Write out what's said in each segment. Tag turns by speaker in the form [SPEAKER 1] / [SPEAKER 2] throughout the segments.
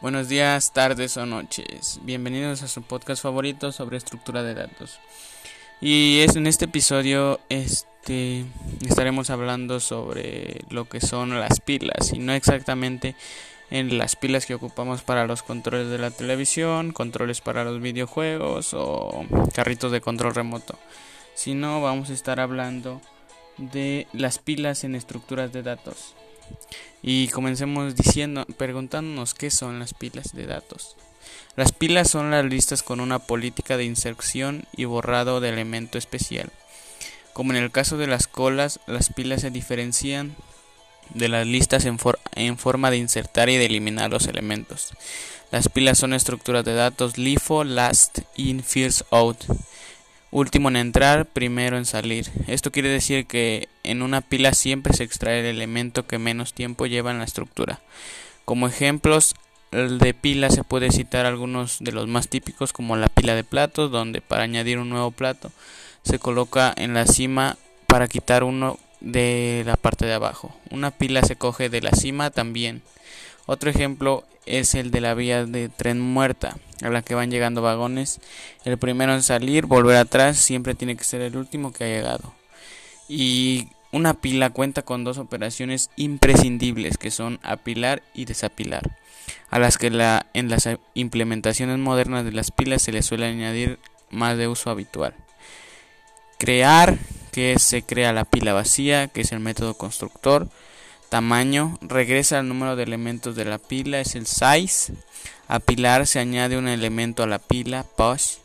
[SPEAKER 1] Buenos días, tardes o noches. Bienvenidos a su podcast favorito sobre estructura de datos. Y es en este episodio este estaremos hablando sobre lo que son las pilas y no exactamente en las pilas que ocupamos para los controles de la televisión, controles para los videojuegos o carritos de control remoto, sino vamos a estar hablando de las pilas en estructuras de datos. Y comencemos diciendo, preguntándonos qué son las pilas de datos. Las pilas son las listas con una política de inserción y borrado de elemento especial. Como en el caso de las colas, las pilas se diferencian de las listas en, en, forma de insertar y de eliminar los elementos. Las pilas son estructuras de datos LIFO, last in, first out último en entrar, primero en salir. Esto quiere decir que en una pila siempre se extrae el elemento que menos tiempo lleva en la estructura. Como ejemplos de pila se puede citar algunos de los más típicos como la pila de platos, donde para añadir un nuevo plato se coloca en la cima para quitar uno de la parte de abajo. Una pila se coge de la cima también. Otro ejemplo es el de la vía de tren muerta, a la que van llegando vagones. El primero en salir, volver atrás, siempre tiene que ser el último que ha llegado. Y una pila cuenta con dos operaciones imprescindibles que son apilar y desapilar, a las que la, en las implementaciones modernas de las pilas se les suele añadir más de uso habitual. Crear, que se crea la pila vacía, que es el método constructor. Tamaño, regresa al número de elementos de la pila, es el size. Apilar, se añade un elemento a la pila, push.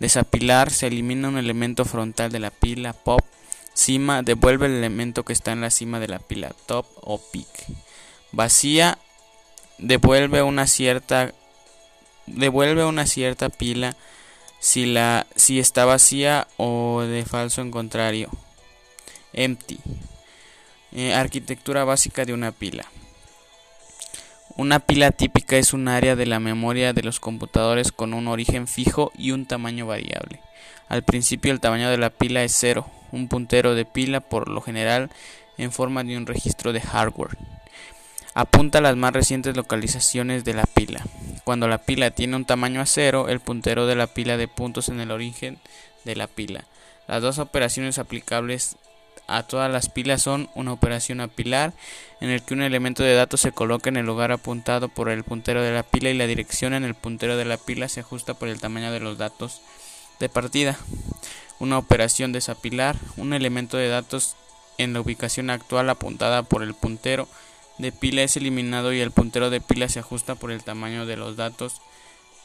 [SPEAKER 1] Desapilar, se elimina un elemento frontal de la pila, pop. Cima, devuelve el elemento que está en la cima de la pila, top o peak. Vacía, devuelve una cierta devuelve una cierta pila si la si está vacía o de falso en contrario. Empty. Eh, arquitectura básica de una pila. Una pila típica es un área de la memoria de los computadores con un origen fijo y un tamaño variable. Al principio el tamaño de la pila es cero, un puntero de pila por lo general en forma de un registro de hardware. Apunta a las más recientes localizaciones de la pila. Cuando la pila tiene un tamaño a cero, el puntero de la pila de puntos en el origen de la pila. Las dos operaciones aplicables a todas las pilas son una operación apilar en el que un elemento de datos se coloca en el lugar apuntado por el puntero de la pila y la dirección en el puntero de la pila se ajusta por el tamaño de los datos de partida. Una operación desapilar, un elemento de datos en la ubicación actual apuntada por el puntero de pila es eliminado y el puntero de pila se ajusta por el tamaño de los datos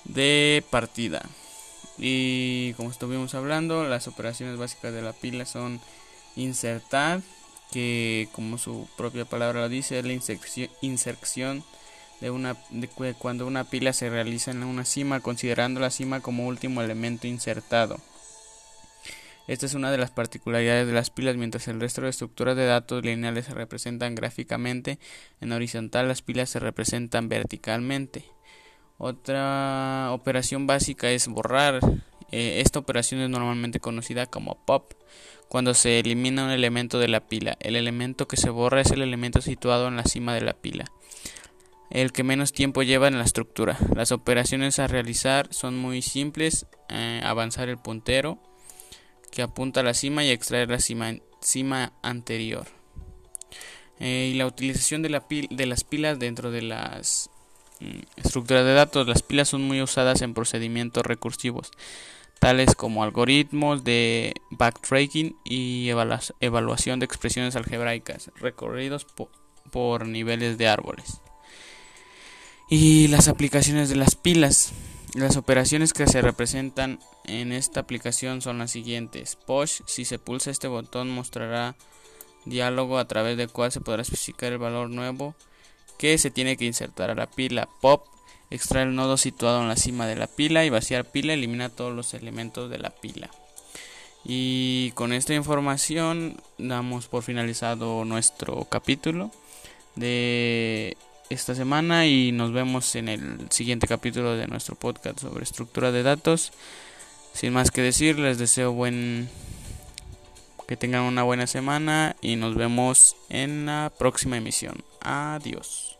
[SPEAKER 1] de partida. Y como estuvimos hablando, las operaciones básicas de la pila son insertar, que como su propia palabra lo dice, es la inserción, de una cuando una pila se realiza en una cima, considerando la cima como último elemento insertado. Esta es una de las particularidades de las pilas, mientras el resto de estructuras de datos lineales se representan gráficamente, en horizontal las pilas se representan verticalmente. Otra operación básica es borrar. Eh, esta operación es normalmente conocida como pop cuando se elimina un elemento de la pila. El elemento que se borra es el elemento situado en la cima de la pila, el que menos tiempo lleva en la estructura. Las operaciones a realizar son muy simples, eh, avanzar el puntero que apunta a la cima y extraer la cima, anterior. Eh, y la utilización de, la de las pilas dentro de las estructuras de datos. Las pilas son muy usadas en procedimientos recursivos tales como algoritmos de backtracking y evaluación de expresiones algebraicas recorridos por niveles de árboles. Y las aplicaciones de las pilas. Las operaciones que se representan en esta aplicación son las siguientes. Push, si se pulsa este botón mostrará diálogo a través del cual se podrá especificar el valor nuevo que se tiene que insertar a la pila. Pop, extraer el nodo situado en la cima de la pila y vaciar pila elimina todos los elementos de la pila. Y con esta información damos por finalizado nuestro capítulo de esta semana y nos vemos en el siguiente capítulo de nuestro podcast sobre estructura de datos. Sin más que decir, les deseo buen que tengan una buena semana y nos vemos en la próxima emisión. Adiós.